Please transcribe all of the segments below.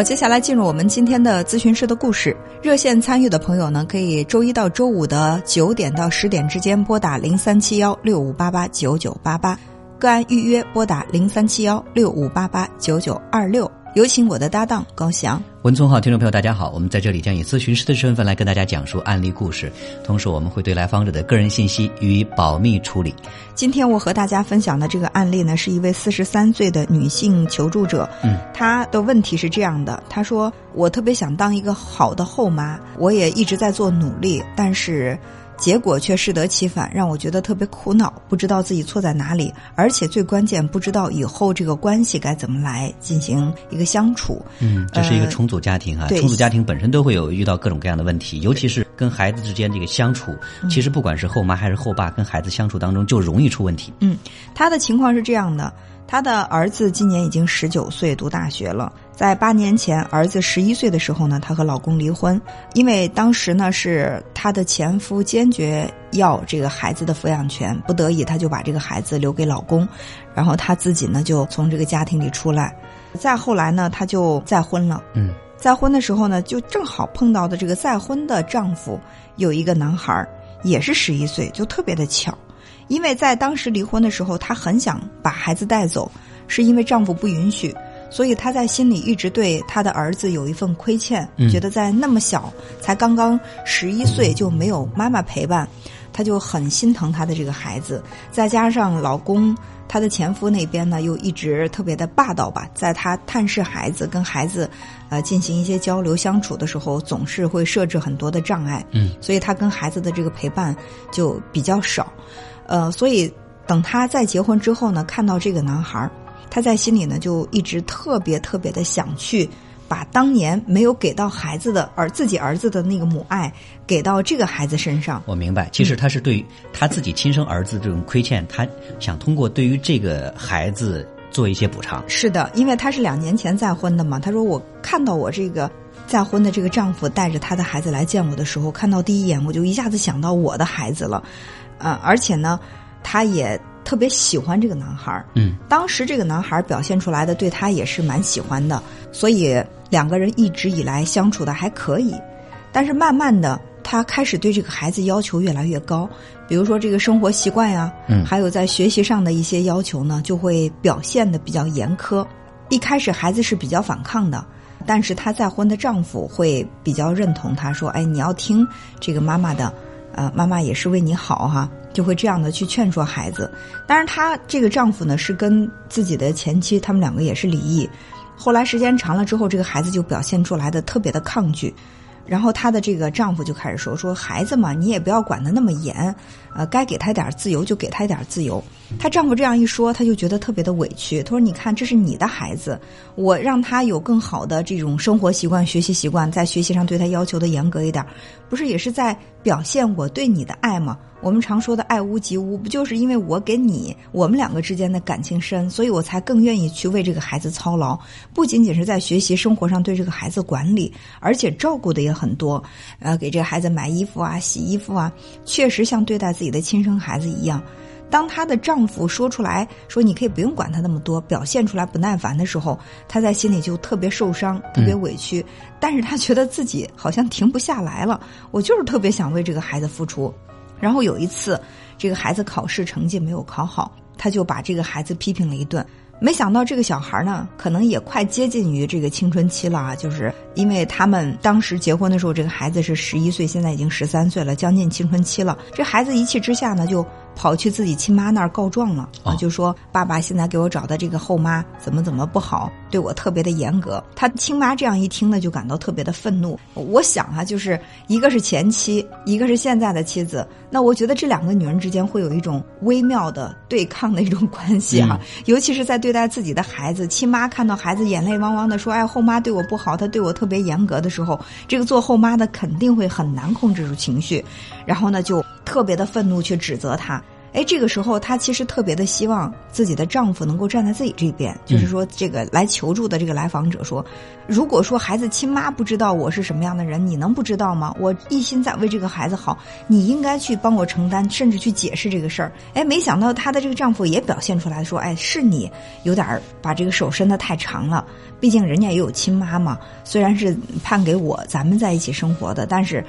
好，接下来进入我们今天的咨询师的故事。热线参与的朋友呢，可以周一到周五的九点到十点之间拨打零三七幺六五八八九九八八，个案预约拨打零三七幺六五八八九九二六。有请我的搭档高翔。文聪好，听众朋友大家好，我们在这里将以咨询师的身份来跟大家讲述案例故事，同时我们会对来访者的个人信息予以保密处理。今天我和大家分享的这个案例呢，是一位四十三岁的女性求助者。嗯，她的问题是这样的：她说，我特别想当一个好的后妈，我也一直在做努力，但是。结果却适得其反，让我觉得特别苦恼，不知道自己错在哪里，而且最关键，不知道以后这个关系该怎么来进行一个相处。嗯，这是一个重组家庭啊，重组家庭本身都会有遇到各种各样的问题，尤其是跟孩子之间这个相处，其实不管是后妈还是后爸，跟孩子相处当中就容易出问题。嗯，他的情况是这样的。他的儿子今年已经十九岁，读大学了。在八年前，儿子十一岁的时候呢，她和老公离婚，因为当时呢是她的前夫坚决要这个孩子的抚养权，不得已，她就把这个孩子留给老公，然后她自己呢就从这个家庭里出来。再后来呢，她就再婚了。嗯，再婚的时候呢，就正好碰到的这个再婚的丈夫有一个男孩，也是十一岁，就特别的巧。因为在当时离婚的时候，她很想把孩子带走，是因为丈夫不允许，所以他在心里一直对他的儿子有一份亏欠，觉得在那么小，才刚刚十一岁就没有妈妈陪伴，他就很心疼他的这个孩子。再加上老公她的前夫那边呢，又一直特别的霸道吧，在她探视孩子、跟孩子呃进行一些交流相处的时候，总是会设置很多的障碍，嗯，所以她跟孩子的这个陪伴就比较少。呃，所以等他再结婚之后呢，看到这个男孩儿，他在心里呢就一直特别特别的想去把当年没有给到孩子的儿自己儿子的那个母爱给到这个孩子身上。我明白，其实他是对他自己亲生儿子这种亏欠，他想通过对于这个孩子做一些补偿。是的，因为他是两年前再婚的嘛。他说我看到我这个再婚的这个丈夫带着他的孩子来见我的时候，看到第一眼我就一下子想到我的孩子了。呃，而且呢，他也特别喜欢这个男孩儿。嗯，当时这个男孩儿表现出来的对他也是蛮喜欢的，所以两个人一直以来相处的还可以。但是慢慢的，他开始对这个孩子要求越来越高，比如说这个生活习惯呀，嗯，还有在学习上的一些要求呢，就会表现的比较严苛。一开始孩子是比较反抗的，但是她再婚的丈夫会比较认同她，说：“哎，你要听这个妈妈的。”呃，妈妈也是为你好哈，就会这样的去劝说孩子。当然，她这个丈夫呢是跟自己的前妻，他们两个也是离异。后来时间长了之后，这个孩子就表现出来的特别的抗拒。然后她的这个丈夫就开始说：“说孩子嘛，你也不要管得那么严，呃，该给他点自由就给他点自由。”她丈夫这样一说，她就觉得特别的委屈。她说：“你看，这是你的孩子，我让他有更好的这种生活习惯、学习习惯，在学习上对他要求的严格一点，不是也是在表现我对你的爱吗？”我们常说的爱屋及乌，不就是因为我给你，我们两个之间的感情深，所以我才更愿意去为这个孩子操劳，不仅仅是在学习生活上对这个孩子管理，而且照顾的也很多，呃，给这个孩子买衣服啊、洗衣服啊，确实像对待自己的亲生孩子一样。当她的丈夫说出来说你可以不用管他那么多，表现出来不耐烦的时候，她在心里就特别受伤、特别委屈，但是她觉得自己好像停不下来了，我就是特别想为这个孩子付出。然后有一次，这个孩子考试成绩没有考好，她就把这个孩子批评了一顿。没想到这个小孩呢，可能也快接近于这个青春期了啊！就是因为他们当时结婚的时候，这个孩子是十一岁，现在已经十三岁了，将近青春期了。这孩子一气之下呢，就跑去自己亲妈那儿告状了啊，就说爸爸现在给我找的这个后妈怎么怎么不好，对我特别的严格。他亲妈这样一听呢，就感到特别的愤怒。我想啊，就是一个是前妻，一个是现在的妻子，那我觉得这两个女人之间会有一种微妙的对抗的一种关系啊，尤其是在对。对待自己的孩子，亲妈看到孩子眼泪汪汪的说：“哎，后妈对我不好，她对我特别严格的时候，这个做后妈的肯定会很难控制住情绪，然后呢，就特别的愤怒去指责他。哎，这个时候她其实特别的希望自己的丈夫能够站在自己这边，就是说，这个来求助的这个来访者说，如果说孩子亲妈不知道我是什么样的人，你能不知道吗？我一心在为这个孩子好，你应该去帮我承担，甚至去解释这个事儿。哎，没想到她的这个丈夫也表现出来说，哎，是你有点把这个手伸得太长了，毕竟人家也有亲妈嘛，虽然是判给我咱们在一起生活的，但是。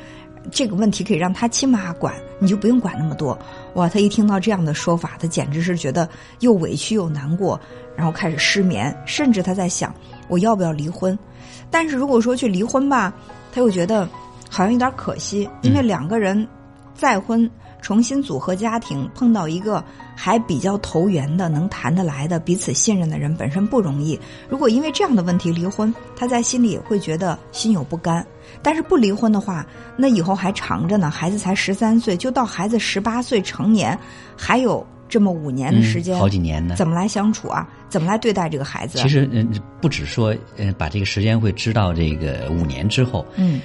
这个问题可以让他亲妈管，你就不用管那么多。哇，他一听到这样的说法，他简直是觉得又委屈又难过，然后开始失眠，甚至他在想我要不要离婚。但是如果说去离婚吧，他又觉得好像有点可惜，因为两个人再婚。重新组合家庭，碰到一个还比较投缘的、能谈得来的、彼此信任的人，本身不容易。如果因为这样的问题离婚，他在心里会觉得心有不甘。但是不离婚的话，那以后还长着呢。孩子才十三岁，就到孩子十八岁成年，还有这么五年的时间，好几年呢，怎么来相处啊？怎么来对待这个孩子？其实，嗯，不只说，嗯，把这个时间会知道这个五年之后，嗯。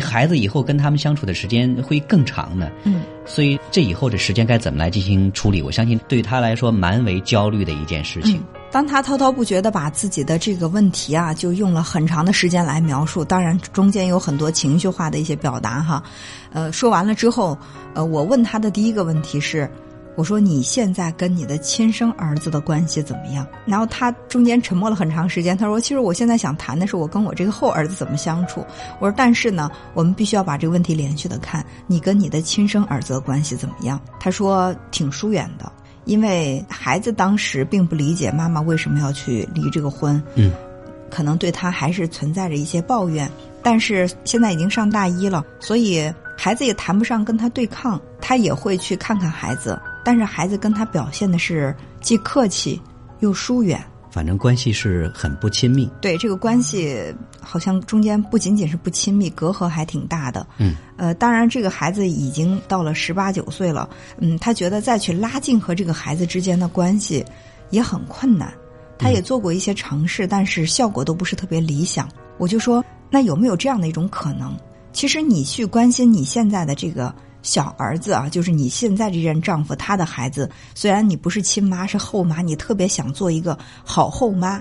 孩子以后跟他们相处的时间会更长呢，嗯，所以这以后的时间该怎么来进行处理？我相信对他来说蛮为焦虑的一件事情。当他滔滔不绝的把自己的这个问题啊，就用了很长的时间来描述，当然中间有很多情绪化的一些表达哈，呃，说完了之后，呃，我问他的第一个问题是。我说你现在跟你的亲生儿子的关系怎么样？然后他中间沉默了很长时间。他说：“其实我现在想谈的是我跟我这个后儿子怎么相处。”我说：“但是呢，我们必须要把这个问题连续的看，你跟你的亲生儿子的关系怎么样？”他说：“挺疏远的，因为孩子当时并不理解妈妈为什么要去离这个婚，嗯，可能对他还是存在着一些抱怨。但是现在已经上大一了，所以孩子也谈不上跟他对抗，他也会去看看孩子。”但是孩子跟他表现的是既客气又疏远，反正关系是很不亲密。对这个关系，好像中间不仅仅是不亲密，隔阂还挺大的。嗯，呃，当然这个孩子已经到了十八九岁了，嗯，他觉得再去拉近和这个孩子之间的关系也很困难。他也做过一些尝试，但是效果都不是特别理想。我就说，那有没有这样的一种可能？其实你去关心你现在的这个。小儿子啊，就是你现在这任丈夫他的孩子。虽然你不是亲妈，是后妈，你特别想做一个好后妈。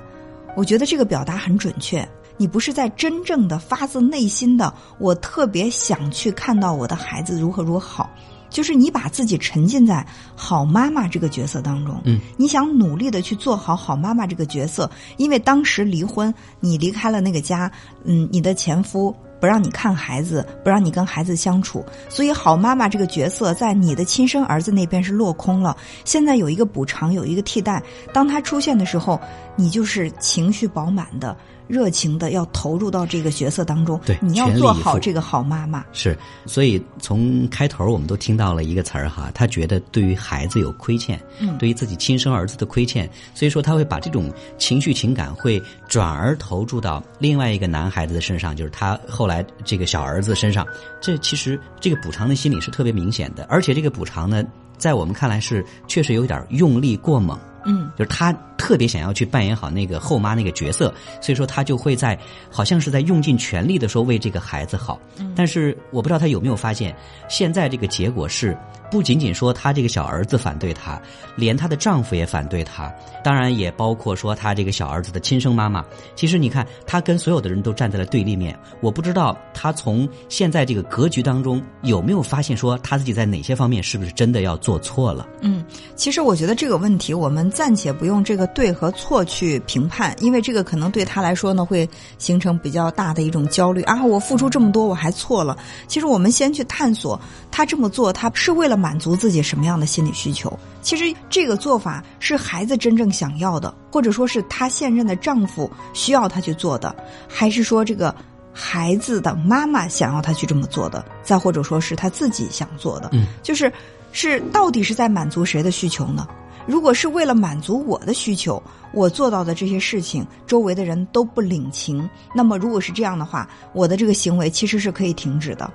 我觉得这个表达很准确。你不是在真正的发自内心的，我特别想去看到我的孩子如何如何好。就是你把自己沉浸在好妈妈这个角色当中，嗯，你想努力的去做好好妈妈这个角色。因为当时离婚，你离开了那个家，嗯，你的前夫。不让你看孩子，不让你跟孩子相处，所以好妈妈这个角色在你的亲生儿子那边是落空了。现在有一个补偿，有一个替代，当他出现的时候，你就是情绪饱满的。热情的要投入到这个角色当中，对，你要做好这个好妈妈。是，所以从开头我们都听到了一个词儿哈，他觉得对于孩子有亏欠，嗯，对于自己亲生儿子的亏欠，所以说他会把这种情绪情感会转而投注到另外一个男孩子的身上，就是他后来这个小儿子身上。这其实这个补偿的心理是特别明显的，而且这个补偿呢，在我们看来是确实有点用力过猛。嗯，就是他特别想要去扮演好那个后妈那个角色，所以说他就会在好像是在用尽全力的说为这个孩子好。嗯但是我不知道他有没有发现，现在这个结果是不仅仅说他这个小儿子反对他，连她的丈夫也反对他，当然也包括说他这个小儿子的亲生妈妈。其实你看，他跟所有的人都站在了对立面。我不知道他从现在这个格局当中有没有发现说他自己在哪些方面是不是真的要做错了？嗯，其实我觉得这个问题我们。暂且不用这个对和错去评判，因为这个可能对他来说呢，会形成比较大的一种焦虑啊！我付出这么多，我还错了。其实我们先去探索，他这么做，他是为了满足自己什么样的心理需求？其实这个做法是孩子真正想要的，或者说是她现任的丈夫需要她去做的，还是说这个孩子的妈妈想要他去这么做的？再或者说是他自己想做的？嗯，就是是到底是在满足谁的需求呢？如果是为了满足我的需求，我做到的这些事情，周围的人都不领情，那么如果是这样的话，我的这个行为其实是可以停止的。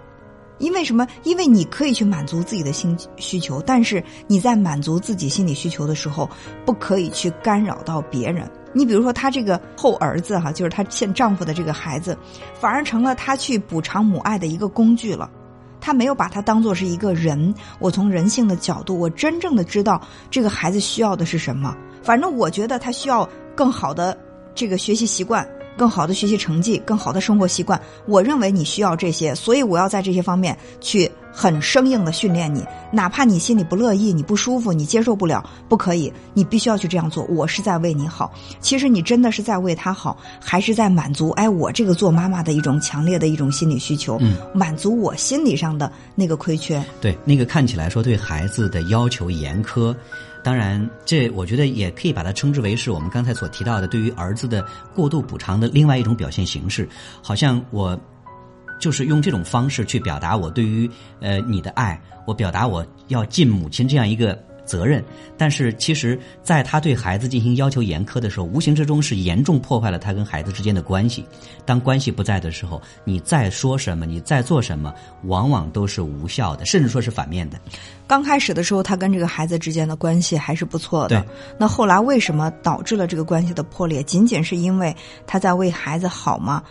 因为什么？因为你可以去满足自己的心需求，但是你在满足自己心理需求的时候，不可以去干扰到别人。你比如说，她这个后儿子哈，就是她现丈夫的这个孩子，反而成了她去补偿母爱的一个工具了。他没有把他当做是一个人。我从人性的角度，我真正的知道这个孩子需要的是什么。反正我觉得他需要更好的这个学习习惯。更好的学习成绩，更好的生活习惯，我认为你需要这些，所以我要在这些方面去很生硬的训练你，哪怕你心里不乐意，你不舒服，你接受不了，不可以，你必须要去这样做。我是在为你好，其实你真的是在为他好，还是在满足哎我这个做妈妈的一种强烈的一种心理需求，满足我心理上的那个亏缺。对，那个看起来说对孩子的要求严苛。当然，这我觉得也可以把它称之为是我们刚才所提到的对于儿子的过度补偿的另外一种表现形式。好像我就是用这种方式去表达我对于呃你的爱，我表达我要尽母亲这样一个。责任，但是其实，在他对孩子进行要求严苛的时候，无形之中是严重破坏了他跟孩子之间的关系。当关系不在的时候，你再说什么，你再做什么，往往都是无效的，甚至说是反面的。刚开始的时候，他跟这个孩子之间的关系还是不错的。那后来为什么导致了这个关系的破裂？仅仅是因为他在为孩子好吗？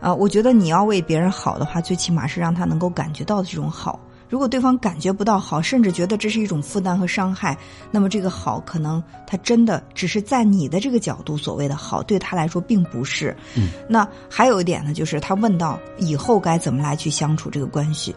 啊，我觉得你要为别人好的话，最起码是让他能够感觉到这种好。如果对方感觉不到好，甚至觉得这是一种负担和伤害，那么这个好可能他真的只是在你的这个角度所谓的好，对他来说并不是。嗯，那还有一点呢，就是他问到以后该怎么来去相处这个关系，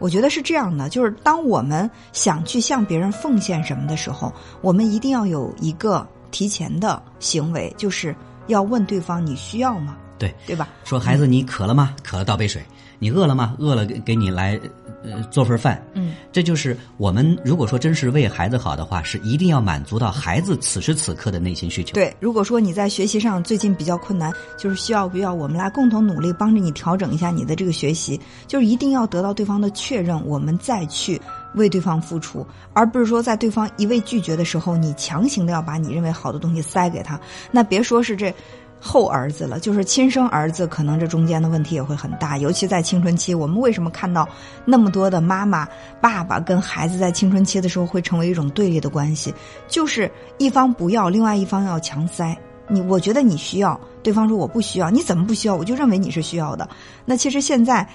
我觉得是这样的，就是当我们想去向别人奉献什么的时候，我们一定要有一个提前的行为，就是要问对方你需要吗？对，对吧？说孩子，你渴了吗？渴了倒杯水。你饿了吗？饿了给给你来，呃，做份饭。嗯，这就是我们如果说真是为孩子好的话，是一定要满足到孩子此时此刻的内心需求。对，如果说你在学习上最近比较困难，就是需要不要我们来共同努力，帮着你调整一下你的这个学习，就是一定要得到对方的确认，我们再去为对方付出，而不是说在对方一味拒绝的时候，你强行的要把你认为好的东西塞给他。那别说是这。后儿子了，就是亲生儿子，可能这中间的问题也会很大，尤其在青春期。我们为什么看到那么多的妈妈、爸爸跟孩子在青春期的时候会成为一种对立的关系？就是一方不要，另外一方要强塞。你，我觉得你需要，对方说我不需要，你怎么不需要？我就认为你是需要的。那其实现在，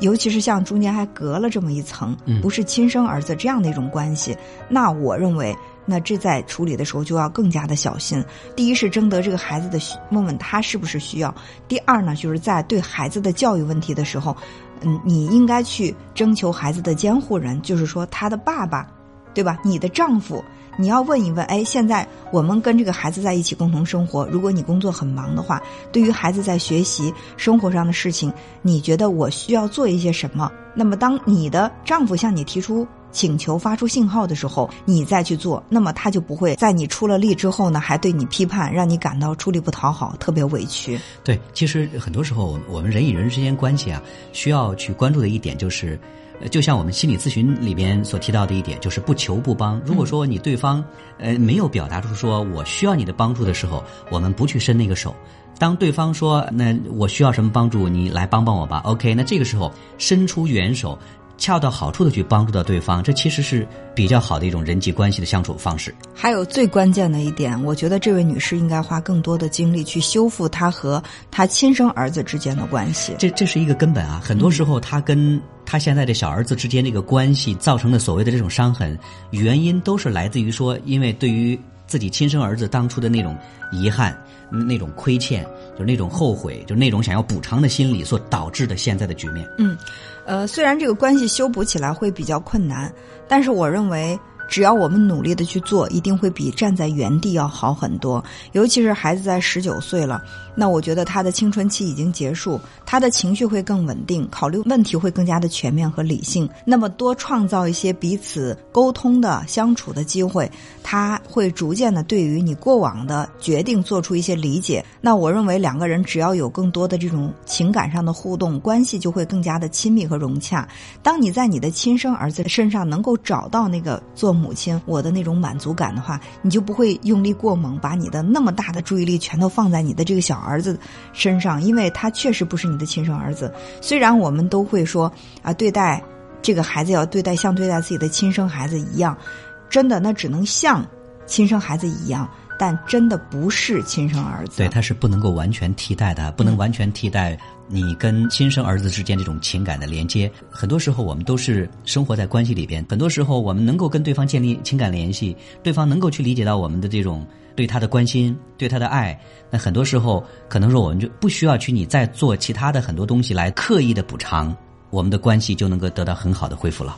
尤其是像中间还隔了这么一层，不是亲生儿子这样的一种关系，那我认为。那这在处理的时候就要更加的小心。第一是征得这个孩子的，问问他是不是需要；第二呢，就是在对孩子的教育问题的时候，嗯，你应该去征求孩子的监护人，就是说他的爸爸，对吧？你的丈夫，你要问一问，哎，现在我们跟这个孩子在一起共同生活，如果你工作很忙的话，对于孩子在学习生活上的事情，你觉得我需要做一些什么？那么当你的丈夫向你提出。请求发出信号的时候，你再去做，那么他就不会在你出了力之后呢，还对你批判，让你感到出力不讨好，特别委屈。对，其实很多时候，我们人与人之间关系啊，需要去关注的一点就是，就像我们心理咨询里边所提到的一点，就是不求不帮。如果说你对方呃没有表达出说我需要你的帮助的时候，我们不去伸那个手。当对方说那我需要什么帮助，你来帮帮我吧。OK，那这个时候伸出援手。恰到好处的去帮助到对方，这其实是比较好的一种人际关系的相处方式。还有最关键的一点，我觉得这位女士应该花更多的精力去修复她和她亲生儿子之间的关系。这这是一个根本啊！很多时候，她跟她现在的小儿子之间这个关系造成的所谓的这种伤痕，原因都是来自于说，因为对于自己亲生儿子当初的那种遗憾、那种亏欠，就那种后悔，就那种想要补偿的心理所导致的现在的局面。嗯。呃，虽然这个关系修补起来会比较困难，但是我认为。只要我们努力的去做，一定会比站在原地要好很多。尤其是孩子在十九岁了，那我觉得他的青春期已经结束，他的情绪会更稳定，考虑问题会更加的全面和理性。那么多创造一些彼此沟通的相处的机会，他会逐渐的对于你过往的决定做出一些理解。那我认为两个人只要有更多的这种情感上的互动，关系就会更加的亲密和融洽。当你在你的亲生儿子身上能够找到那个做。母亲，我的那种满足感的话，你就不会用力过猛，把你的那么大的注意力全都放在你的这个小儿子身上，因为他确实不是你的亲生儿子。虽然我们都会说啊，对待这个孩子要对待像对待自己的亲生孩子一样，真的那只能像亲生孩子一样。但真的不是亲生儿子。对，他是不能够完全替代的，不能完全替代你跟亲生儿子之间这种情感的连接。很多时候，我们都是生活在关系里边，很多时候我们能够跟对方建立情感联系，对方能够去理解到我们的这种对他的关心、对他的爱。那很多时候，可能说我们就不需要去你再做其他的很多东西来刻意的补偿，我们的关系就能够得到很好的恢复了。